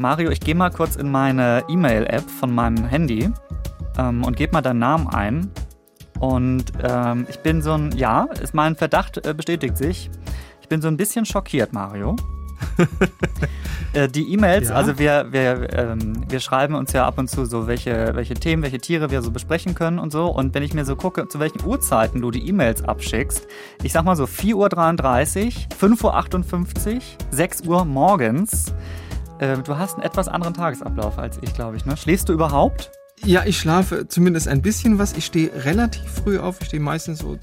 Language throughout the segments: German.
Mario, ich gehe mal kurz in meine E-Mail-App von meinem Handy ähm, und gebe mal deinen Namen ein. Und ähm, ich bin so ein, ja, ist mein Verdacht äh, bestätigt sich. Ich bin so ein bisschen schockiert, Mario. äh, die E-Mails, ja? also wir, wir, ähm, wir schreiben uns ja ab und zu so, welche, welche Themen, welche Tiere wir so besprechen können und so. Und wenn ich mir so gucke, zu welchen Uhrzeiten du die E-Mails abschickst, ich sag mal so 4.33 Uhr, 5.58 Uhr, 6 Uhr morgens. Äh, du hast einen etwas anderen Tagesablauf als ich, glaube ich. Ne? Schläfst du überhaupt? Ja, ich schlafe zumindest ein bisschen was. Ich stehe relativ früh auf. Ich stehe meistens so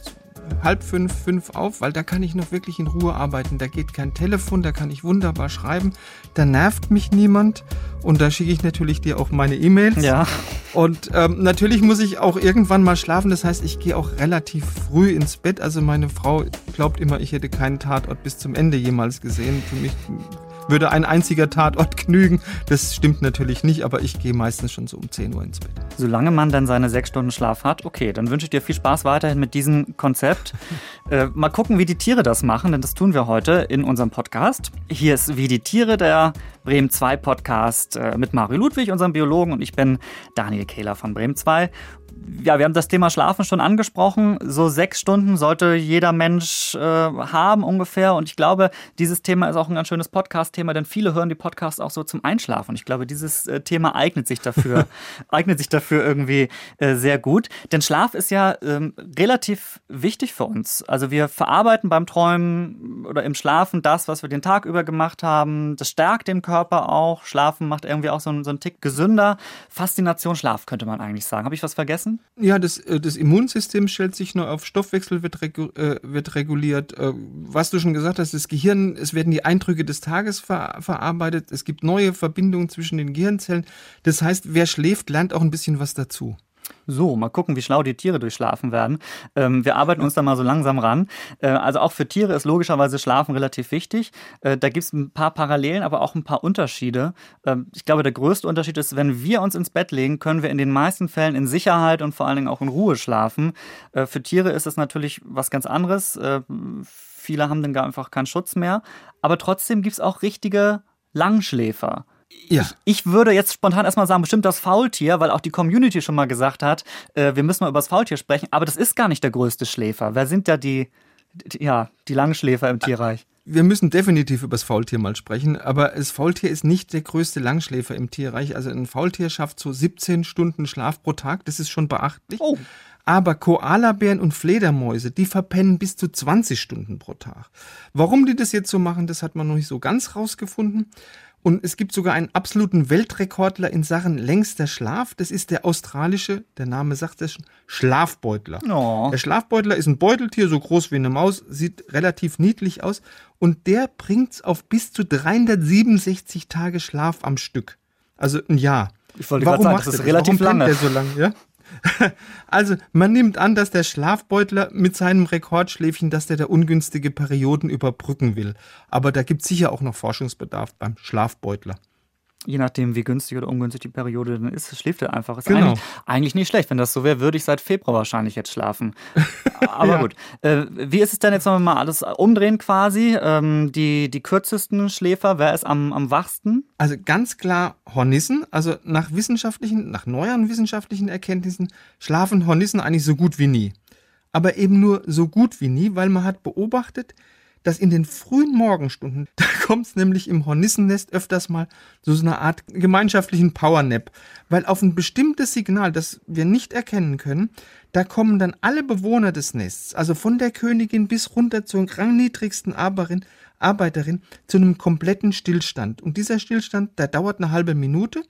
halb fünf, fünf auf, weil da kann ich noch wirklich in Ruhe arbeiten. Da geht kein Telefon, da kann ich wunderbar schreiben. Da nervt mich niemand und da schicke ich natürlich dir auch meine E-Mails. Ja. Und ähm, natürlich muss ich auch irgendwann mal schlafen. Das heißt, ich gehe auch relativ früh ins Bett. Also meine Frau glaubt immer, ich hätte keinen Tatort bis zum Ende jemals gesehen. Für mich würde ein einziger Tatort genügen. Das stimmt natürlich nicht, aber ich gehe meistens schon so um 10 Uhr ins Bett. Solange man dann seine sechs Stunden Schlaf hat, okay, dann wünsche ich dir viel Spaß weiterhin mit diesem Konzept. äh, mal gucken, wie die Tiere das machen, denn das tun wir heute in unserem Podcast. Hier ist Wie die Tiere, der Bremen 2 Podcast äh, mit Mario Ludwig, unserem Biologen, und ich bin Daniel Kehler von Bremen 2 ja, wir haben das Thema Schlafen schon angesprochen. So sechs Stunden sollte jeder Mensch äh, haben ungefähr. Und ich glaube, dieses Thema ist auch ein ganz schönes Podcast-Thema, denn viele hören die Podcasts auch so zum Einschlafen. Und ich glaube, dieses äh, Thema eignet sich dafür, eignet sich dafür irgendwie äh, sehr gut. Denn Schlaf ist ja ähm, relativ wichtig für uns. Also wir verarbeiten beim Träumen oder im Schlafen das, was wir den Tag über gemacht haben. Das stärkt den Körper auch. Schlafen macht irgendwie auch so, so einen Tick gesünder. Faszination Schlaf könnte man eigentlich sagen. Habe ich was vergessen? Ja, das, äh, das Immunsystem stellt sich neu auf, Stoffwechsel wird, regu äh, wird reguliert. Äh, was du schon gesagt hast, das Gehirn, es werden die Eindrücke des Tages ver verarbeitet, es gibt neue Verbindungen zwischen den Gehirnzellen. Das heißt, wer schläft, lernt auch ein bisschen was dazu. So, mal gucken, wie schlau die Tiere durchschlafen werden. Ähm, wir arbeiten uns da mal so langsam ran. Äh, also auch für Tiere ist logischerweise Schlafen relativ wichtig. Äh, da gibt es ein paar Parallelen, aber auch ein paar Unterschiede. Äh, ich glaube, der größte Unterschied ist, wenn wir uns ins Bett legen, können wir in den meisten Fällen in Sicherheit und vor allen Dingen auch in Ruhe schlafen. Äh, für Tiere ist es natürlich was ganz anderes. Äh, viele haben dann gar einfach keinen Schutz mehr. Aber trotzdem gibt es auch richtige Langschläfer. Ja. Ich, ich, würde jetzt spontan erstmal sagen, bestimmt das Faultier, weil auch die Community schon mal gesagt hat, äh, wir müssen mal über das Faultier sprechen. Aber das ist gar nicht der größte Schläfer. Wer sind da die, die ja, die Langschläfer im Tierreich? Wir müssen definitiv über das Faultier mal sprechen, aber das Faultier ist nicht der größte Langschläfer im Tierreich. Also ein Faultier schafft so 17 Stunden Schlaf pro Tag, das ist schon beachtlich. Oh. Aber Koalabären und Fledermäuse, die verpennen bis zu 20 Stunden pro Tag. Warum die das jetzt so machen, das hat man noch nicht so ganz rausgefunden. Und es gibt sogar einen absoluten Weltrekordler in Sachen längster Schlaf. Das ist der australische, der Name sagt es schon, Schlafbeutler. Oh. Der Schlafbeutler ist ein Beuteltier, so groß wie eine Maus, sieht relativ niedlich aus. Und der bringt es auf bis zu 367 Tage Schlaf am Stück. Also ein Jahr. Ich wollte gerade sagen, das ist relativ Warum lange. Der so lang, ja? Also, man nimmt an, dass der Schlafbeutler mit seinem Rekordschläfchen, dass der da ungünstige Perioden überbrücken will. Aber da gibt es sicher auch noch Forschungsbedarf beim Schlafbeutler je nachdem, wie günstig oder ungünstig die Periode dann ist, schläft er einfach. Ist genau. eigentlich, eigentlich, nicht schlecht. Wenn das so wäre, würde ich seit Februar wahrscheinlich jetzt schlafen. Aber ja. gut. Äh, wie ist es denn jetzt, wenn wir mal alles umdrehen quasi? Ähm, die, die kürzesten Schläfer, wer ist am, am wachsten? Also ganz klar Hornissen. Also nach wissenschaftlichen, nach neueren wissenschaftlichen Erkenntnissen schlafen Hornissen eigentlich so gut wie nie. Aber eben nur so gut wie nie, weil man hat beobachtet, dass in den frühen Morgenstunden, da kommt es nämlich im Hornissennest öfters mal zu so einer Art gemeinschaftlichen Powernap, weil auf ein bestimmtes Signal, das wir nicht erkennen können, da kommen dann alle Bewohner des Nests, also von der Königin bis runter zur rangniedrigsten Arbeiterin, Arbeiterin, zu einem kompletten Stillstand. Und dieser Stillstand, der dauert eine halbe Minute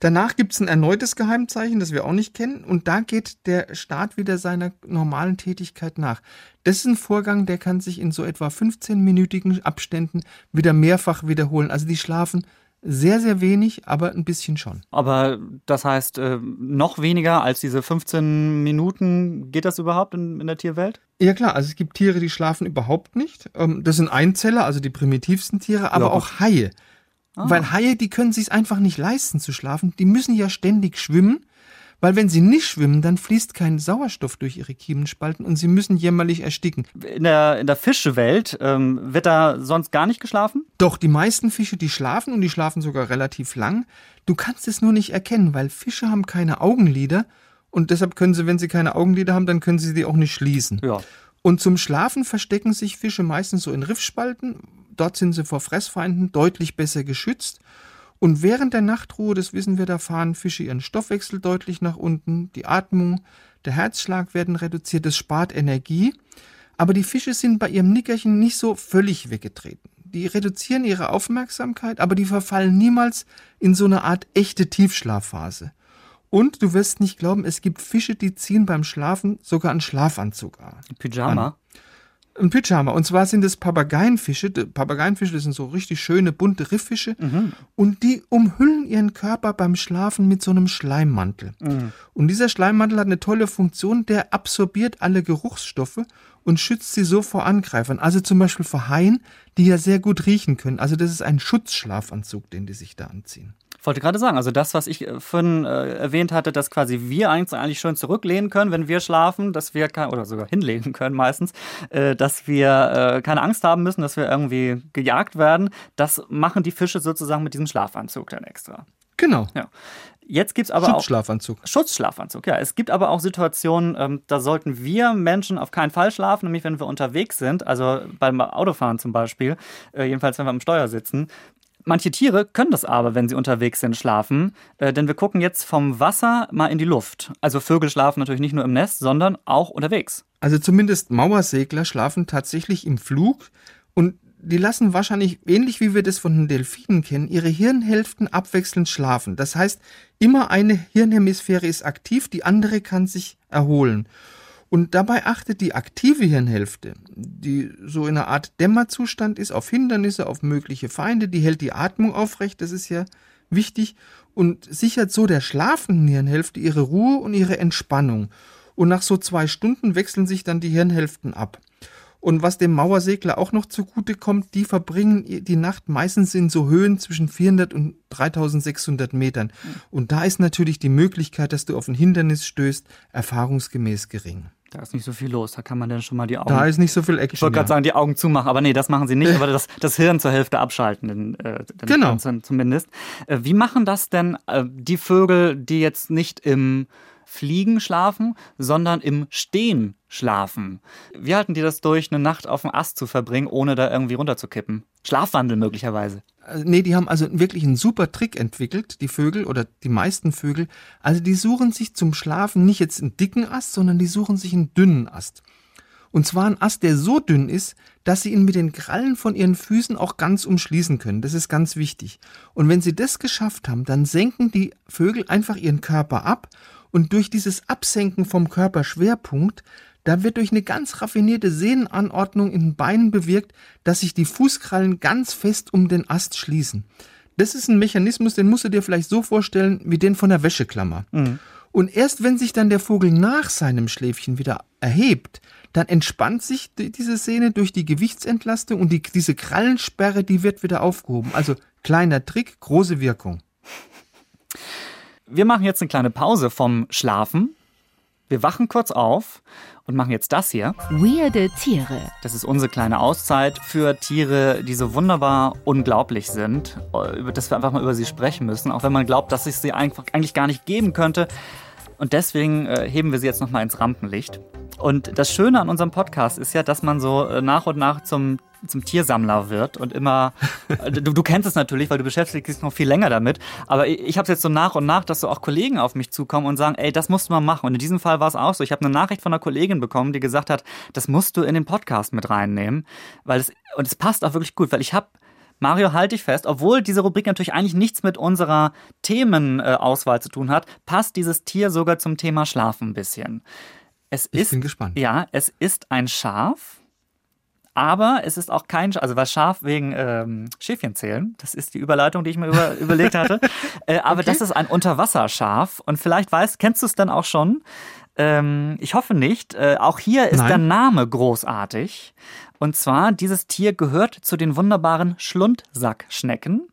Danach gibt es ein erneutes Geheimzeichen, das wir auch nicht kennen, und da geht der Staat wieder seiner normalen Tätigkeit nach. Das ist ein Vorgang, der kann sich in so etwa 15-minütigen Abständen wieder mehrfach wiederholen. Also die schlafen sehr, sehr wenig, aber ein bisschen schon. Aber das heißt, äh, noch weniger als diese 15 Minuten, geht das überhaupt in, in, der Tierwelt? Ja klar, also es gibt Tiere, die schlafen überhaupt nicht. Ähm, das sind Einzeller, also die primitivsten Tiere, aber ja, auch Haie. Ah. Weil Haie, die können sich einfach nicht leisten zu schlafen. Die müssen ja ständig schwimmen, Weil wenn sie nicht schwimmen, dann fließt kein Sauerstoff durch ihre Kiemenspalten und sie müssen jämmerlich ersticken. In der, in der Fischewelt ähm, wird da sonst gar nicht geschlafen? Doch, die meisten Fische, die schlafen und die schlafen sogar relativ lang. Du kannst es nur nicht erkennen, weil Fische haben keine Augenlider und deshalb können sie, wenn sie keine Augenlider haben, dann können sie die auch nicht schließen. Ja. Und zum Schlafen verstecken sich Fische meistens so in Riffspalten. Dort sind sie vor Fressfeinden deutlich besser geschützt. Und während der Nachtruhe, das wissen wir, da fahren Fische ihren Stoffwechsel deutlich nach unten, die Atmung, der Herzschlag werden reduziert, das spart Energie. Aber die Fische sind bei ihrem Nickerchen nicht so völlig weggetreten. Die reduzieren ihre Aufmerksamkeit, aber die verfallen niemals in so eine Art echte Tiefschlafphase. Und du wirst nicht glauben, es gibt Fische, die ziehen beim Schlafen sogar einen Schlafanzug an. Pyjama? Ein Pyjama. Und zwar sind es Papageienfische. Papageienfische, das sind so richtig schöne, bunte Rifffische. Mhm. Und die umhüllen ihren Körper beim Schlafen mit so einem Schleimmantel. Mhm. Und dieser Schleimmantel hat eine tolle Funktion, der absorbiert alle Geruchsstoffe und schützt sie so vor Angreifern. Also zum Beispiel vor Haien, die ja sehr gut riechen können. Also das ist ein Schutzschlafanzug, den die sich da anziehen. Ich wollte gerade sagen, also das, was ich äh, vorhin äh, erwähnt hatte, dass quasi wir eigentlich, eigentlich schön zurücklehnen können, wenn wir schlafen, dass wir kein, oder sogar hinlegen können meistens, äh, dass wir äh, keine Angst haben müssen, dass wir irgendwie gejagt werden. Das machen die Fische sozusagen mit diesem Schlafanzug dann extra. Genau. Ja. Jetzt gibt es aber Schutzschlafanzug. auch Schutzschlafanzug. Ja, es gibt aber auch Situationen, ähm, da sollten wir Menschen auf keinen Fall schlafen, nämlich wenn wir unterwegs sind, also beim Autofahren zum Beispiel, äh, jedenfalls wenn wir am Steuer sitzen. Manche Tiere können das aber, wenn sie unterwegs sind, schlafen. Äh, denn wir gucken jetzt vom Wasser mal in die Luft. Also Vögel schlafen natürlich nicht nur im Nest, sondern auch unterwegs. Also zumindest Mauersegler schlafen tatsächlich im Flug und die lassen wahrscheinlich, ähnlich wie wir das von den Delfinen kennen, ihre Hirnhälften abwechselnd schlafen. Das heißt, immer eine Hirnhemisphäre ist aktiv, die andere kann sich erholen. Und dabei achtet die aktive Hirnhälfte, die so in einer Art Dämmerzustand ist, auf Hindernisse, auf mögliche Feinde, die hält die Atmung aufrecht, das ist ja wichtig, und sichert so der schlafenden Hirnhälfte ihre Ruhe und ihre Entspannung. Und nach so zwei Stunden wechseln sich dann die Hirnhälften ab. Und was dem Mauersegler auch noch zugute kommt, die verbringen die Nacht meistens in so Höhen zwischen 400 und 3600 Metern. Und da ist natürlich die Möglichkeit, dass du auf ein Hindernis stößt, erfahrungsgemäß gering. Da ist nicht so viel los, da kann man dann schon mal die Augen. Da ist nicht so viel Action. Ich wollte gerade ja. sagen, die Augen zumachen, aber nee, das machen sie nicht, aber das, das Hirn zur Hälfte abschalten, denn, äh, denn Genau. zumindest. Äh, wie machen das denn äh, die Vögel, die jetzt nicht im Fliegen schlafen, sondern im Stehen schlafen? Wie halten die das durch, eine Nacht auf dem Ast zu verbringen, ohne da irgendwie runterzukippen? Schlafwandel möglicherweise. Äh, Nee, die haben also wirklich einen super Trick entwickelt, die Vögel oder die meisten Vögel. Also die suchen sich zum Schlafen nicht jetzt einen dicken Ast, sondern die suchen sich einen dünnen Ast. Und zwar einen Ast, der so dünn ist, dass sie ihn mit den Krallen von ihren Füßen auch ganz umschließen können. Das ist ganz wichtig. Und wenn sie das geschafft haben, dann senken die Vögel einfach ihren Körper ab und durch dieses Absenken vom Körperschwerpunkt da wird durch eine ganz raffinierte Sehnenanordnung in den Beinen bewirkt, dass sich die Fußkrallen ganz fest um den Ast schließen. Das ist ein Mechanismus, den musst du dir vielleicht so vorstellen wie den von der Wäscheklammer. Und erst wenn sich dann der Vogel nach seinem Schläfchen wieder erhebt, dann entspannt sich die- diese Sehne durch die Gewichtsentlastung und die, diese Krallensperre, die wird wieder aufgehoben. Also kleiner Trick, große Wirkung. Wir machen jetzt eine kleine Pause vom Schlafen. Wir wachen kurz auf und machen jetzt das hier. Weirde Tiere. Das ist unsere kleine Auszeit für Tiere, die so wunderbar unglaublich sind, über- dass wir einfach mal über sie sprechen müssen, auch wenn man glaubt, dass es sie einfach eigentlich gar nicht geben könnte. Und deswegen äh, heben wir sie jetzt nochmal ins Rampenlicht. Und das Schöne an unserem Podcast ist ja, dass man so äh, nach und nach zum, zum Tiersammler wird und immer, äh, du, du kennst es natürlich, weil du beschäftigst dich noch viel länger damit, aber ich, ich habe es jetzt so nach und nach, dass so auch Kollegen auf mich zukommen und sagen, ey, das musst du mal machen. Und in diesem Fall war es auch so. Ich habe eine Nachricht von einer Kollegin bekommen, die gesagt hat, das musst du in den Podcast mit reinnehmen, weil es, und es passt auch wirklich gut, weil ich habe Mario, halte ich fest, obwohl diese Rubrik natürlich eigentlich nichts mit unserer Themenauswahl zu tun hat, passt dieses Tier sogar zum Thema Schlafen ein bisschen. Es Ich ist, bin gespannt. Ja, es ist ein Schaf, aber es ist auch kein, also weil Schaf wegen ähm, Schäfchen zählen, das ist die Überleitung, die ich mir über, überlegt hatte. Äh, aber das ist ein Unterwasserschaf und vielleicht weißt, kennst du es dann auch schon? Ähm, ich hoffe nicht. Äh, auch hier ist Nein. der Name großartig. Und zwar, dieses Tier gehört zu den wunderbaren Schlundsackschnecken.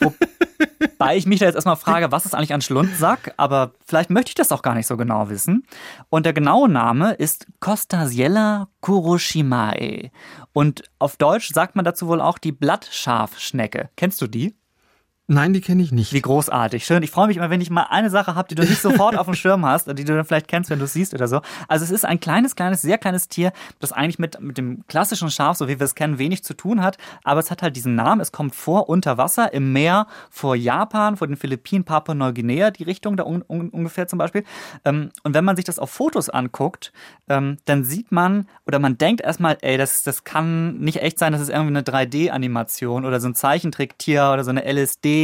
Wobei ich mich da jetzt erstmal frage, was ist eigentlich ein Schlundsack? Aber vielleicht möchte ich das auch gar nicht so genau wissen. Und der genaue Name ist Costasiella kuroshimae. Und auf Deutsch sagt man dazu wohl auch die Blattschafschnecke. Kennst du die? Nein, die kenne ich nicht. Wie großartig. Schön. Ich freue mich immer, wenn ich mal eine Sache habe, die du nicht sofort auf dem Schirm hast, die du dann vielleicht kennst, wenn du es siehst oder so. Also es ist ein kleines, kleines, sehr kleines Tier, das eigentlich mit, mit dem klassischen Schaf, so wie wir es kennen, wenig zu tun hat. Aber es hat halt diesen Namen. Es kommt vor unter Wasser, im Meer, vor Japan, vor den Philippinen, Papua-Neuguinea, die Richtung da un, un, ungefähr zum Beispiel. Ähm, und wenn man sich das auf Fotos anguckt, ähm, dann sieht man oder man denkt erstmal, ey, das, das kann nicht echt sein, das ist irgendwie eine 3D-Animation oder so ein Zeichentricktier oder so eine LSD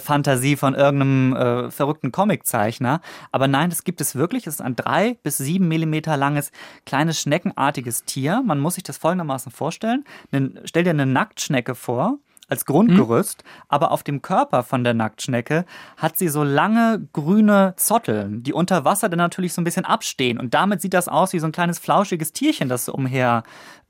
Fantasie von irgendeinem äh, verrückten Comiczeichner. Aber nein, das gibt es wirklich. Es ist ein drei bis sieben Millimeter langes, kleines schneckenartiges Tier. Man muss sich das folgendermaßen vorstellen. stell dir eine Nacktschnecke vor als Grundgerüst, mhm. aber auf dem Körper von der Nacktschnecke hat sie so lange grüne Zotteln, die unter Wasser dann natürlich so ein bisschen abstehen. Und damit sieht das aus wie so ein kleines flauschiges Tierchen, das so umher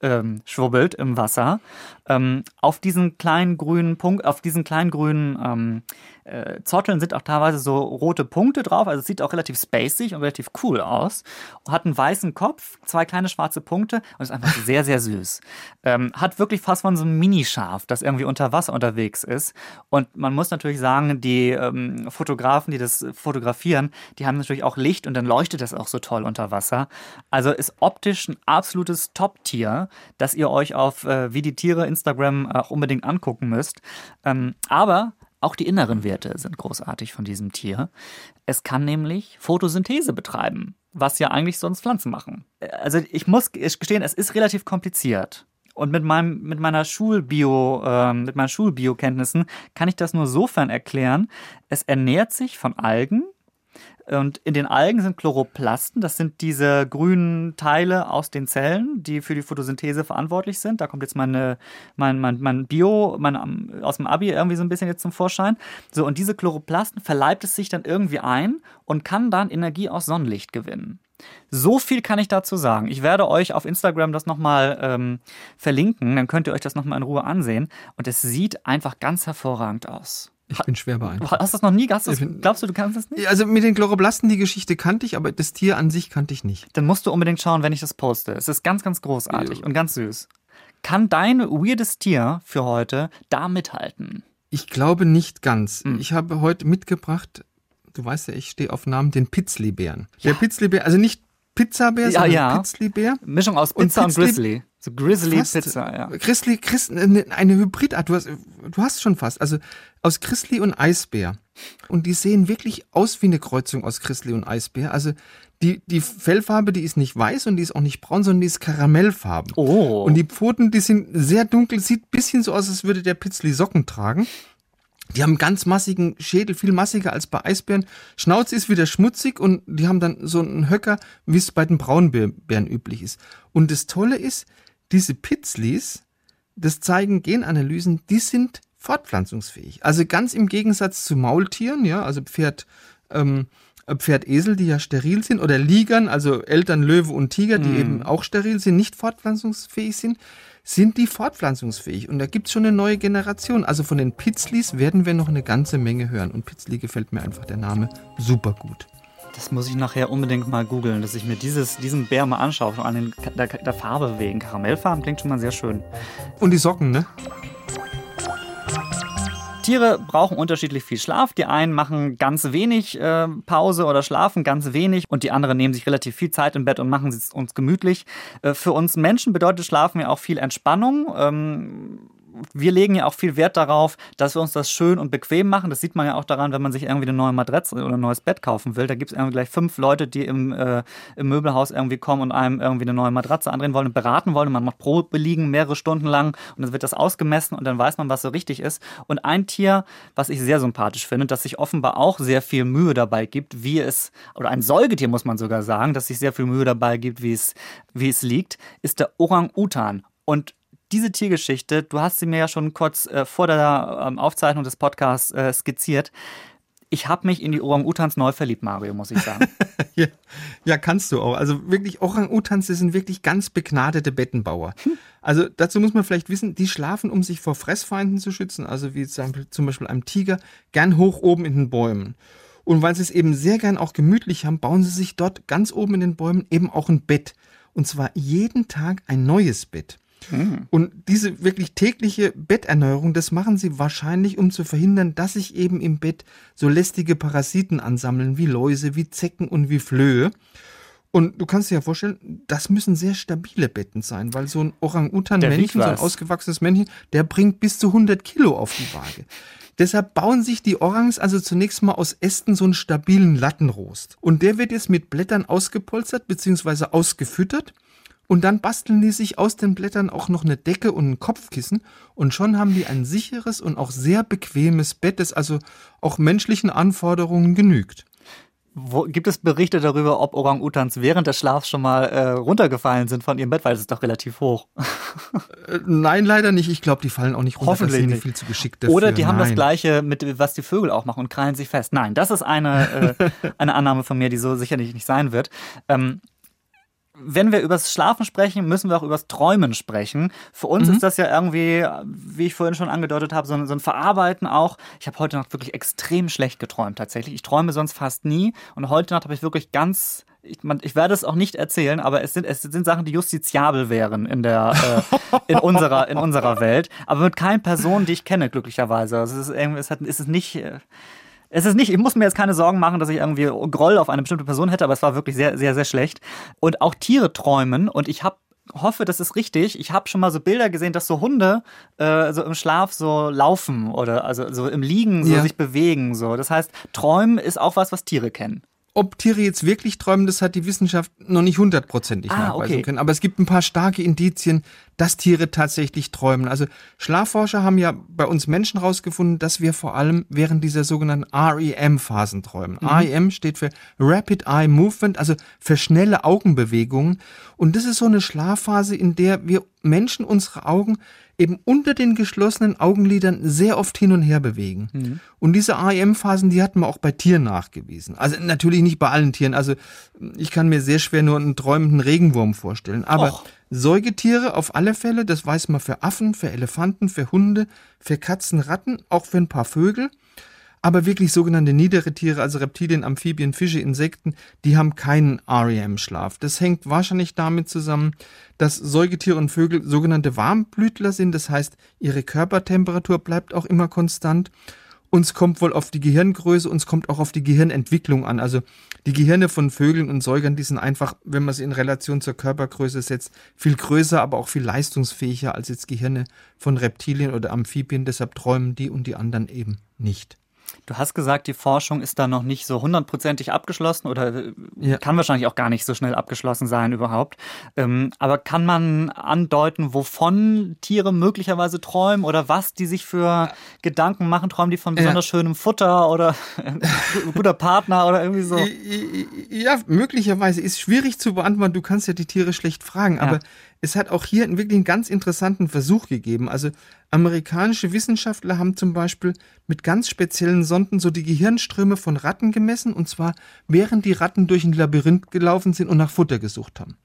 ähm, schwubbelt im Wasser. Ähm, auf diesen kleinen grünen Punkt, auf diesen kleinen grünen ähm, äh, Zotteln sind auch teilweise so rote Punkte drauf. Also es sieht auch relativ spacig und relativ cool aus. Hat einen weißen Kopf, zwei kleine schwarze Punkte und ist einfach sehr, sehr süß. Ähm, hat wirklich fast von so einem Minischaf, das irgendwie unter Wasser unterwegs ist. Und man muss natürlich sagen, die ähm, Fotografen, die das fotografieren, die haben natürlich auch Licht und dann leuchtet das auch so toll unter Wasser. Also ist optisch ein absolutes Top-Tier, das ihr euch auf äh, Wie die Tiere Instagram auch unbedingt angucken müsst. Ähm, aber auch die inneren Werte sind großartig von diesem Tier. Es kann nämlich Photosynthese betreiben, was ja eigentlich sonst Pflanzen machen. Also ich muss gestehen, es ist relativ kompliziert. Und mit meinem, mit meiner Schulbio, äh, mit meinen Schulbiokenntnissen kann ich das nur sofern erklären. Es ernährt sich von Algen, und in den Algen sind Chloroplasten, das sind diese grünen Teile aus den Zellen, die für die Photosynthese verantwortlich sind. Da kommt jetzt meine, mein, mein, mein Bio mein, aus dem Abi irgendwie so ein bisschen jetzt zum Vorschein. So, und diese Chloroplasten verleibt es sich dann irgendwie ein und kann dann Energie aus Sonnenlicht gewinnen. So viel kann ich dazu sagen. Ich werde euch auf Instagram das nochmal ähm, verlinken, dann könnt ihr euch das nochmal in Ruhe ansehen. Und es sieht einfach ganz hervorragend aus. Ich bin schwer beeindruckt. Hast du das noch nie? Hast das, glaubst du, du kannst das nicht? Also mit den Chloroblasten, die Geschichte kannte ich, aber das Tier an sich kannte ich nicht. Dann musst du unbedingt schauen, wenn ich das poste. Es ist ganz, ganz großartig ja. und ganz süß. Kann dein weirdes Tier für heute da mithalten? Ich glaube nicht ganz. Hm. Ich habe heute mitgebracht, du weißt ja, ich stehe auf Namen, den Pitzlibären. Ja. Der Pitzlibär, also nicht Pizzabär, ja, sondern ja. Pitzlibär. Mischung aus Pizza und, und Grizzly. So Grizzly fast, Pizza, ja. Grizzly, Grizzly, ne, eine Hybridart. Du hast, du hast schon fast. Also aus Grizzly und Eisbär. Und die sehen wirklich aus wie eine Kreuzung aus Grizzly und Eisbär. Also die, die Fellfarbe, die ist nicht weiß und die ist auch nicht braun, sondern die ist karamellfarben. Oh. Und die Pfoten, die sind sehr dunkel, sieht ein bisschen so aus, als würde der Pitzli Socken tragen. Die haben einen ganz massigen Schädel, viel massiger als bei Eisbären. Schnauze ist wieder schmutzig und die haben dann so einen Höcker, wie es bei den Braunbären üblich ist. Und das Tolle ist, diese Pitzlis, das zeigen Genanalysen, die sind fortpflanzungsfähig. Also ganz im Gegensatz zu Maultieren, ja, also Pferd, ähm, Pferd, Esel, die ja steril sind, oder Ligern, also Eltern, Löwe und Tiger, die mm. eben auch steril sind, nicht fortpflanzungsfähig sind, sind die fortpflanzungsfähig. Und da gibt's schon eine neue Generation. Also von den Pitzlis werden wir noch eine ganze Menge hören. Und Pitzli gefällt mir einfach der Name super gut. Das muss ich nachher unbedingt mal googeln, dass ich mir dieses, diesen Bär mal anschaue. An den, der, der Farbe wegen. Karamellfarben klingt schon mal sehr schön. Und die Socken, ne? Tiere brauchen unterschiedlich viel Schlaf. Die einen machen ganz wenig äh, Pause oder schlafen ganz wenig und die anderen nehmen sich relativ viel Zeit im Bett und machen es uns gemütlich. Äh, für uns Menschen bedeutet Schlafen ja auch viel Entspannung. Ähm, wir legen ja auch viel Wert darauf, dass wir uns das schön und bequem machen. Das sieht man ja auch daran, wenn man sich irgendwie eine neue Matratze oder ein neues Bett kaufen will. Da gibt es irgendwie gleich fünf Leute, die im, äh, im Möbelhaus irgendwie kommen und einem irgendwie eine neue Matratze andrehen wollen und beraten wollen. Und man macht Probe liegen mehrere Stunden lang und dann wird das ausgemessen und dann weiß man, was so richtig ist. Und ein Tier, was ich sehr sympathisch finde, das sich offenbar auch sehr viel Mühe dabei gibt, wie es, oder ein Säugetier muss man sogar sagen, dass sich sehr viel Mühe dabei gibt, wie es, wie es liegt, ist der Orang-Utan. Und diese Tiergeschichte, du hast sie mir ja schon kurz äh, vor der ähm, Aufzeichnung des Podcasts äh, skizziert. ich habe mich in die Orang-Utans neu verliebt, Mario, muss ich sagen. ja, ja, kannst du auch. Also wirklich, Orang-Utans, sind wirklich ganz begnadete Bettenbauer. Hm. Also dazu muss man vielleicht wissen, die schlafen, um sich vor Fressfeinden zu schützen, also wie zum Beispiel einem Tiger, gern hoch oben in den Bäumen. Und weil sie es eben sehr gern auch gemütlich haben, bauen sie sich dort ganz oben in den Bäumen eben auch ein Bett. Und zwar jeden Tag ein neues Bett. Mhm. Und diese wirklich tägliche Betterneuerung, das machen sie wahrscheinlich, um zu verhindern, dass sich eben im Bett so lästige Parasiten ansammeln, wie Läuse, wie Zecken und wie Flöhe. Und du kannst dir ja vorstellen, das müssen sehr stabile Betten sein, weil so ein Orang-Utan-Männchen, so ein ausgewachsenes Männchen, der bringt bis zu 100 Kilo auf die Waage. Deshalb bauen sich die Orangs also zunächst mal aus Ästen so einen stabilen Lattenrost. Und der wird jetzt mit Blättern ausgepolstert bzw. ausgefüttert. Und dann basteln die sich aus den Blättern auch noch eine Decke und ein Kopfkissen und schon haben die ein sicheres und auch sehr bequemes Bett, das also auch menschlichen Anforderungen genügt. Wo, gibt es Berichte darüber, ob Orang-Utans während des Schlafs schon mal äh, runtergefallen sind von ihrem Bett, weil es ist doch relativ hoch? Äh, nein, leider nicht. Ich glaube, die fallen auch nicht runter. Hoffentlich nicht. viel zu geschickt dafür. Oder die haben Nein. das Gleiche mit, was die Vögel auch machen und krallen sich fest. Nein, das ist eine, äh, eine Annahme von mir, die so sicherlich nicht sein wird. Ähm, wenn wir übers Schlafen sprechen, müssen wir auch übers Träumen sprechen. Für uns mhm. ist das ja irgendwie, wie ich vorhin schon angedeutet habe, so ein, so ein Verarbeiten auch. Ich habe heute Nacht wirklich extrem schlecht geträumt tatsächlich. Ich träume sonst fast nie und heute Nacht habe ich wirklich ganz ich, man, ich werde es auch nicht erzählen, aber es sind, es sind Sachen, die justiziabel wären in der äh, in unserer in unserer Welt, aber mit keinen Personen, die ich kenne, glücklicherweise. Also es ist irgendwie, es, hat, es ist nicht. Es ist nicht, ich muss mir jetzt keine Sorgen machen, dass ich irgendwie Groll auf eine bestimmte Person hätte, aber es war wirklich sehr, sehr, sehr schlecht. Und auch Tiere träumen und ich habe hoffe, das ist richtig. Ich habe schon mal so Bilder gesehen, dass so Hunde äh, so im Schlaf so laufen oder also so im Liegen so ja. sich bewegen. So. Das heißt, Träumen ist auch was, was Tiere kennen ob Tiere jetzt wirklich träumen, das hat die Wissenschaft noch nicht hundertprozentig ah, nachweisen okay. können. Aber es gibt ein paar starke Indizien, dass Tiere tatsächlich träumen. Also Schlafforscher haben ja bei uns Menschen herausgefunden, dass wir vor allem während dieser sogenannten REM-Phasen träumen. Mhm. REM steht für Rapid Eye Movement, also für schnelle Augenbewegungen. Und das ist so eine Schlafphase, in der wir Menschen unsere Augen eben unter den geschlossenen Augenlidern sehr oft hin und her bewegen. Mhm. Und diese REM-Phasen, die hatten wir auch bei Tieren nachgewiesen. Also natürlich nicht bei allen Tieren. Also ich kann mir sehr schwer nur einen träumenden Regenwurm vorstellen. Aber Och. Säugetiere auf alle Fälle, das weiß man für Affen, für Elefanten, für Hunde, für Katzen, Ratten, auch für ein paar Vögel. Aber wirklich sogenannte niedere Tiere, also Reptilien, Amphibien, Fische, Insekten, die haben keinen REM-Schlaf. Das hängt wahrscheinlich damit zusammen, dass Säugetiere und Vögel sogenannte Warmblütler sind. Das heißt, ihre Körpertemperatur bleibt auch immer konstant. Uns kommt wohl auf die Gehirngröße, uns kommt auch auf die Gehirnentwicklung an. Also die Gehirne von Vögeln und Säugern, die sind einfach, wenn man sie in Relation zur Körpergröße setzt, viel größer, aber auch viel leistungsfähiger als jetzt Gehirne von Reptilien oder Amphibien. Deshalb träumen die und die anderen eben nicht. Du hast gesagt, die Forschung ist da noch nicht so hundertprozentig abgeschlossen oder äh, ja. kann wahrscheinlich auch gar nicht so schnell abgeschlossen sein überhaupt. Ähm, aber kann man andeuten, wovon Tiere möglicherweise träumen oder was die sich für Gedanken machen? Träumen die von besonders ja. schönem Futter oder guter Partner oder irgendwie so? Ja, möglicherweise ist schwierig zu beantworten. Du kannst ja die Tiere schlecht fragen, aber es hat auch hier wirklich einen ganz interessanten Versuch gegeben. Also amerikanische Wissenschaftler haben zum Beispiel mit ganz speziellen Sonden so die Gehirnströme von Ratten gemessen, und zwar während die Ratten durch ein Labyrinth gelaufen sind und nach Futter gesucht haben.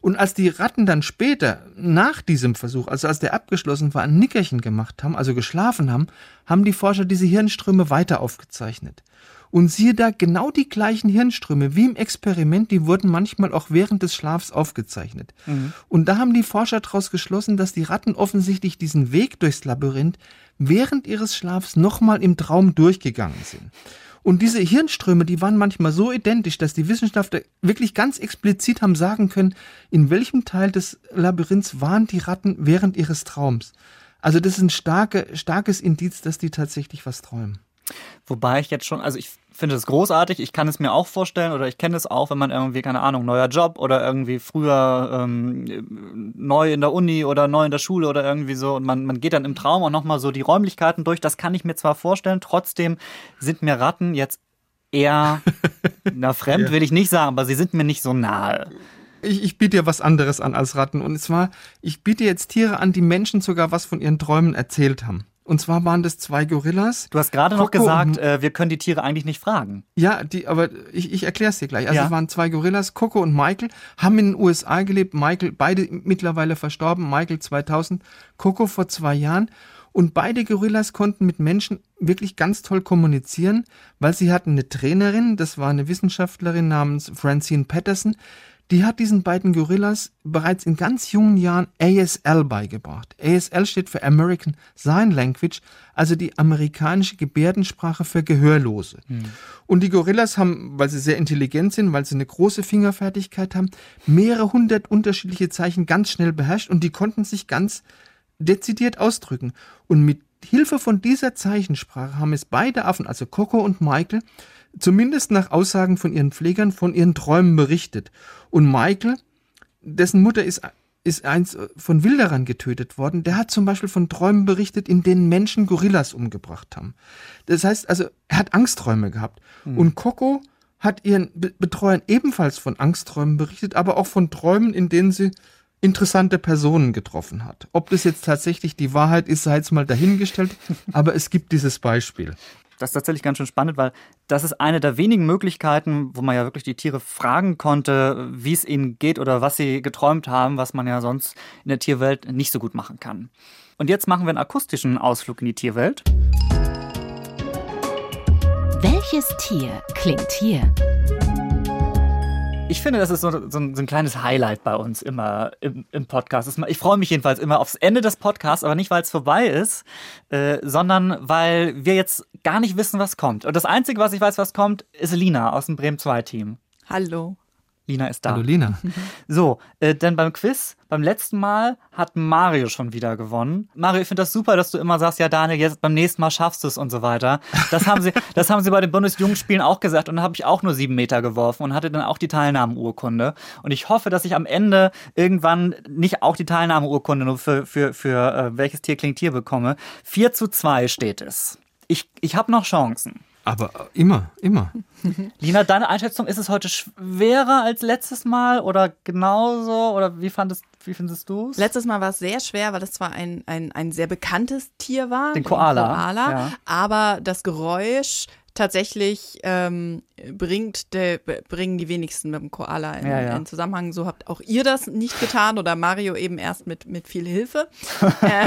Und als die Ratten dann später, nach diesem Versuch, also als der abgeschlossen war, ein Nickerchen gemacht haben, also geschlafen haben, haben die Forscher diese Hirnströme weiter aufgezeichnet. Und siehe da, genau die gleichen Hirnströme wie im Experiment, die wurden manchmal auch während des Schlafs aufgezeichnet. Mhm. Und da haben die Forscher daraus geschlossen, dass die Ratten offensichtlich diesen Weg durchs Labyrinth während ihres Schlafs nochmal im Traum durchgegangen sind. Und diese Hirnströme, die waren manchmal so identisch, dass die Wissenschaftler wirklich ganz explizit haben sagen können, in welchem Teil des Labyrinths waren die Ratten während ihres Traums. Also das ist ein starke, starkes Indiz, dass die tatsächlich was träumen. Wobei ich jetzt schon, also ich finde es großartig, ich kann es mir auch vorstellen oder ich kenne es auch, wenn man irgendwie, keine Ahnung, neuer Job oder irgendwie früher ähm, neu in der Uni oder neu in der Schule oder irgendwie so und man, man geht dann im Traum auch nochmal so die Räumlichkeiten durch, das kann ich mir zwar vorstellen, trotzdem sind mir Ratten jetzt eher, na fremd ja. will ich nicht sagen, aber sie sind mir nicht so nahe. Ich, ich biete dir was anderes an als Ratten und zwar, ich biete jetzt Tiere an, die Menschen sogar was von ihren Träumen erzählt haben. Und zwar waren das zwei Gorillas. Du hast gerade noch gesagt, äh, wir können die Tiere eigentlich nicht fragen. Ja, die, aber ich, ich erkläre es dir gleich. Also Ja. es waren zwei Gorillas, Coco und Michael, haben in den USA gelebt. Michael, beide mittlerweile verstorben. Michael 2000, Coco vor zwei Jahren. Und beide Gorillas konnten mit Menschen wirklich ganz toll kommunizieren, weil sie hatten eine Trainerin, das war eine Wissenschaftlerin namens Francine Patterson, die hat diesen beiden Gorillas bereits in ganz jungen Jahren ASL beigebracht. ASL steht für American Sign Language, also die amerikanische Gebärdensprache für Gehörlose. Und die Gorillas haben, weil sie sehr intelligent sind, weil sie eine große Fingerfertigkeit haben, mehrere hundert unterschiedliche Zeichen ganz schnell beherrscht und die konnten sich ganz dezidiert ausdrücken. Und mit Hilfe von dieser Zeichensprache haben es beide Affen, also Coco und Michael, zumindest nach Aussagen von ihren Pflegern, von ihren Träumen berichtet. Und Michael, dessen Mutter ist, ist eins von Wilderern getötet worden, der hat zum Beispiel von Träumen berichtet, in denen Menschen Gorillas umgebracht haben. Das heißt also, er hat Angstträume gehabt. Und Coco hat ihren Be Betreuern ebenfalls von Angstträumen berichtet, aber auch von Träumen, in denen sie interessante Personen getroffen hat. Ob das jetzt tatsächlich die Wahrheit ist, sei jetzt mal dahingestellt, aber es gibt dieses Beispiel. Das ist tatsächlich ganz schön spannend, weil das ist eine der wenigen Möglichkeiten, wo man ja wirklich die Tiere fragen konnte, wie es ihnen geht oder was sie geträumt haben, was man ja sonst in der Tierwelt nicht so gut machen kann. Und jetzt machen wir einen akustischen Ausflug in die Tierwelt. Welches Tier klingt hier? Ich finde, das ist so, so, ein, so ein kleines Highlight bei uns immer im, im Podcast. Ich freue mich jedenfalls immer aufs Ende des Podcasts, aber nicht, weil es vorbei ist, äh, sondern weil wir jetzt gar nicht wissen, was kommt. Und das Einzige, was ich weiß, was kommt, ist Lina aus dem Bremen 2-Team. Hallo. Lina ist da. Hallo Lena. So, äh, denn beim Quiz, beim letzten Mal hat Mario schon wieder gewonnen. Mario, ich finde das super, dass du immer sagst, ja Daniel, jetzt beim nächsten Mal schaffst du es und so weiter. Das haben sie, das haben sie bei den Bundesjugendspielen auch gesagt und da habe ich auch nur sieben Meter geworfen und hatte dann auch die Teilnahmeurkunde. Und ich hoffe, dass ich am Ende irgendwann nicht auch die Teilnahmeurkunde nur für, für, für äh, welches Tier klingt Tier bekomme. 4 zu 2 steht es. Ich, ich habe noch Chancen. Aber äh, immer, immer. Lina, deine Einschätzung, ist es heute schwerer als letztes Mal oder genauso? Oder wie fandest, wie findest du es? Letztes Mal war es sehr schwer, weil es zwar ein, ein, ein sehr bekanntes Tier war, Den Koala, Koala ja. aber das Geräusch tatsächlich ähm, bringt de, bringen die wenigsten mit dem Koala in, Ja, ja. in Zusammenhang. So habt auch ihr das nicht getan oder Mario eben erst mit, mit viel Hilfe. äh,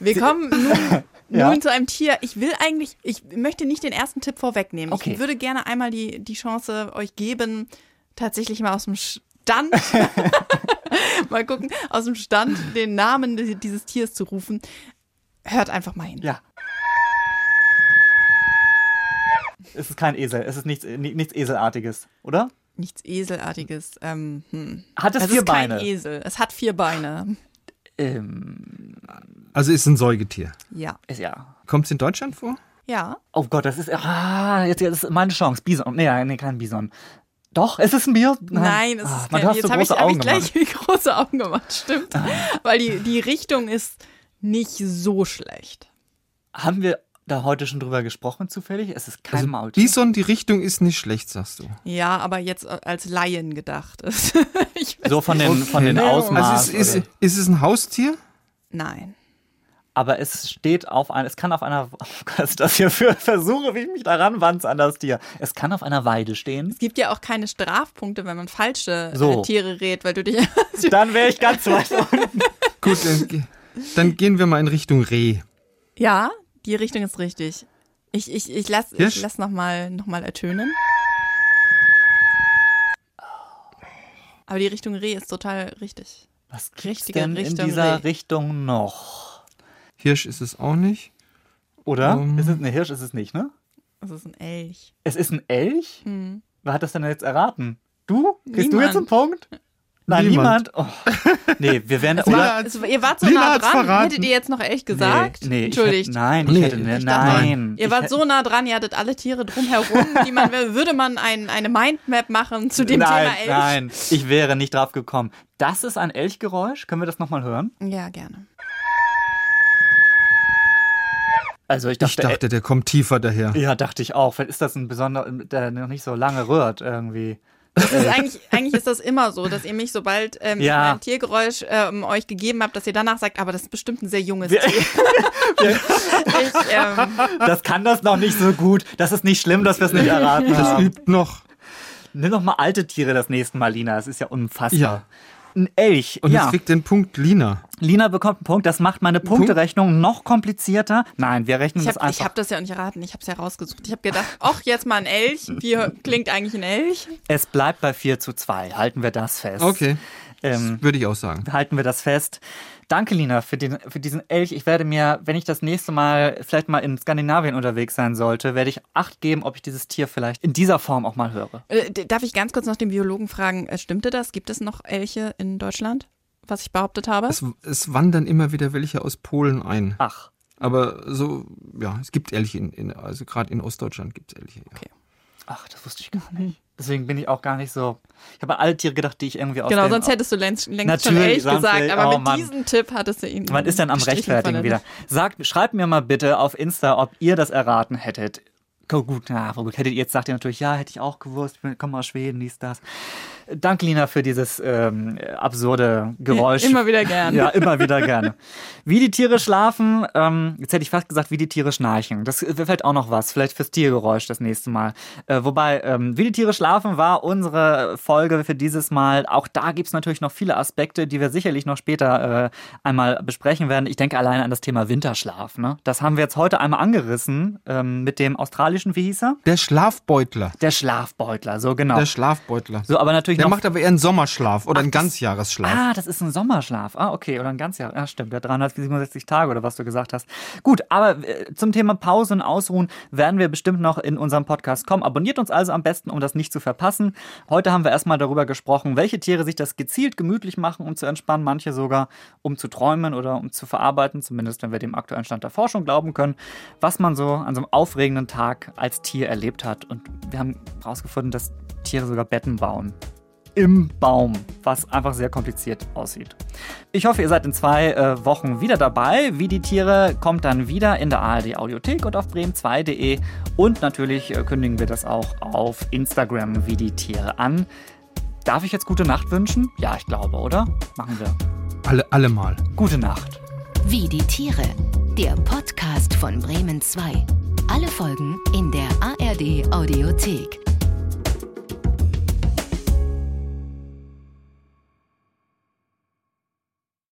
Wir kommen nun, Ja. nun zu einem Tier. Ich will eigentlich, ich möchte nicht den ersten Tipp vorwegnehmen. Okay. Ich würde gerne einmal die, die Chance euch geben, tatsächlich mal aus dem Stand, mal gucken, aus dem Stand den Namen di- dieses Tiers zu rufen. Hört einfach mal hin. Ja. Es ist kein Esel, es ist nichts, ni- nichts Eselartiges, oder? Nichts Eselartiges. Ähm, hm. Hat es, Es vier ist kein Beine? Esel. Es hat vier Beine. Ähm, Also ist ein Säugetier. Ja. ist ja. Kommt es in Deutschland vor? Ja. Oh Gott, das ist. Ah, jetzt, jetzt ist meine Chance. Bison. Nee, nee, kein Bison. Doch, ist es ein Bison? Nein, es Ah, ist kein hast Jetzt so habe ich, große hab ich Augen gleich gemacht. Ah. große Augen gemacht. Stimmt. Weil die, die Richtung ist nicht so schlecht. Haben wir da heute schon drüber gesprochen, zufällig? Es ist kein Also Maultier. Bison, die Richtung ist nicht schlecht, sagst du. Ja, aber jetzt als Laien gedacht ist. ich So von den, von den Okay. Ausmaßen. Also ist, ist, ist es ein Haustier? Nein. aber es steht auf ein, es kann auf einer, oh was ist das hier für Versuche, wie ich mich daran wanze an das Tier. Es kann auf einer Weide stehen. Es gibt ja auch keine Strafpunkte, wenn man falsche So. äh, Tiere rät, weil du dich. Dann wäre ich ganz weit unten. Gut, dann, dann gehen wir mal in Richtung Reh. ja, die Richtung ist richtig. Ich, ich, ich lass, Hirsch? ich lass nochmal noch mal ertönen. Aber die Richtung Reh ist total richtig. Was Richtige denn in Richtung dieser Reh. Richtung noch? Hirsch ist es auch nicht. Oder? Um. ist es eine Hirsch? Ist es nicht, ne? Das ist ein Elch. Es ist ein Elch? Hm. Wer hat das denn jetzt erraten? Du? Kriegst du Niemand. jetzt einen Punkt? Nein, niemand. Niemand. Oh. Nee, wir werden. Es oder? es, ihr wart so nah dran. verraten. Hättet ihr jetzt noch Elch gesagt? Nee, nee, Entschuldigt. Ich hätte, nein, ich Nee, hätte, ne, ich nein. Ihr Ich wart so nah dran, ihr hattet alle Tiere drumherum, die man, würde man ein, eine Mindmap machen zu dem nein, Thema Elch? Nein, ich wäre nicht drauf gekommen. Das ist ein Elchgeräusch. Können wir das nochmal hören? Ja, gerne. Also ich dachte, Ich dachte, der kommt tiefer daher. ja, dachte ich auch. Vielleicht ist das ein besonderer, der noch nicht so lange rührt irgendwie. Das ist eigentlich, eigentlich ist das immer so, dass ihr mich, sobald ähm, Ja. ein Tiergeräusch ähm, euch gegeben habt, dass ihr danach sagt, aber das ist bestimmt ein sehr junges Tier. ich, ähm, Das kann das noch nicht so gut. Das ist nicht schlimm, dass wir es nicht erraten Das haben. übt noch. Nimm doch mal alte Tiere das nächste Mal, Lina. Das ist ja unfassbar. Ja. Ein Elch. Und ja. es kriegt den Punkt Lina. Lina bekommt einen Punkt. Das macht meine Punkterechnung noch komplizierter. Nein, wir rechnen ich das habe einfach. hab das ja nicht erraten, ich habe es ja rausgesucht. Ich habe gedacht, ach, jetzt mal ein Elch. Wie klingt eigentlich ein Elch? es bleibt bei 4 zu 2. Halten wir das fest. Okay. Ähm, Würde ich auch sagen. halten wir das fest. Danke, Lina, für, den, für diesen Elch. Ich werde mir, wenn ich das nächste Mal vielleicht mal in Skandinavien unterwegs sein sollte, werde ich Acht geben, ob ich dieses Tier vielleicht in dieser Form auch mal höre. Äh, darf ich ganz kurz noch den Biologen fragen, äh, stimmte das? Gibt es noch Elche in Deutschland, was ich behauptet habe? Es, es wandern immer wieder welche aus Polen ein. Ach, Aber so, ja, es gibt Elche, in, in, also gerade in Ostdeutschland gibt es Elche. Ja. Okay. ach, das wusste ich gar nicht. Deswegen bin ich auch gar nicht so. Ich habe an alle Tiere gedacht, die ich irgendwie aus Genau, sonst hättest du längst, längst schon Elch gesagt, aber Oh, mit Mann. diesem Tipp hattest du ihn. Man ist dann am Rechtfertigen der wieder. Sagt, schreibt mir mal bitte auf Insta, ob ihr das erraten hättet. Oh, gut, na, aber gut, hättet ihr jetzt sagt ihr natürlich, ja, hätte ich auch gewusst, ich komme aus Schweden, dies, das. Danke, Lina, für dieses ähm, absurde Geräusch. Immer wieder gern. Ja, immer wieder gerne. Wie die Tiere schlafen, ähm, jetzt hätte ich fast gesagt, wie die Tiere schnarchen. Das wäre vielleicht auch noch was, vielleicht fürs Tiergeräusch das nächste Mal. Äh, wobei, ähm, wie die Tiere schlafen war unsere Folge für dieses Mal. Auch da gibt's natürlich noch viele Aspekte, die wir sicherlich noch später äh, einmal besprechen werden. Ich denke alleine an das Thema Winterschlaf. Ne? Das haben wir jetzt heute einmal angerissen ähm, mit dem australischen, wie hieß er? Der Schlafbeutler. Der Schlafbeutler, so genau. Der Schlafbeutler. so, aber natürlich Der macht aber eher einen Sommerschlaf oder einen Ganzjahresschlaf. Ah, das ist ein Sommerschlaf. Ah, okay. Oder ein Ganzjahr. Ja, stimmt. Der 367 Tage oder was du gesagt hast. Gut, aber äh, zum Thema Pause und Ausruhen werden wir bestimmt noch in unserem Podcast kommen. Abonniert uns also am besten, um das nicht zu verpassen. Heute haben wir erstmal darüber gesprochen, welche Tiere sich das gezielt gemütlich machen, um zu entspannen. Manche sogar, um zu träumen oder um zu verarbeiten. Zumindest, wenn wir dem aktuellen Stand der Forschung glauben können. Was man so an so einem aufregenden Tag als Tier erlebt hat. Und wir haben herausgefunden, dass Tiere sogar Betten bauen im Baum, was einfach sehr kompliziert aussieht. Ich hoffe, ihr seid in zwei äh, Wochen wieder dabei. Wie die Tiere kommt dann wieder in der ARD Audiothek und auf bremen2.de und natürlich äh, kündigen wir das auch auf Instagram wie die Tiere an. Darf ich jetzt gute Nacht wünschen? Ja, ich glaube, oder? Machen wir. Alle, alle mal. Gute Nacht. Wie die Tiere. Der Podcast von Bremen 2. Alle Folgen in der ARD Audiothek.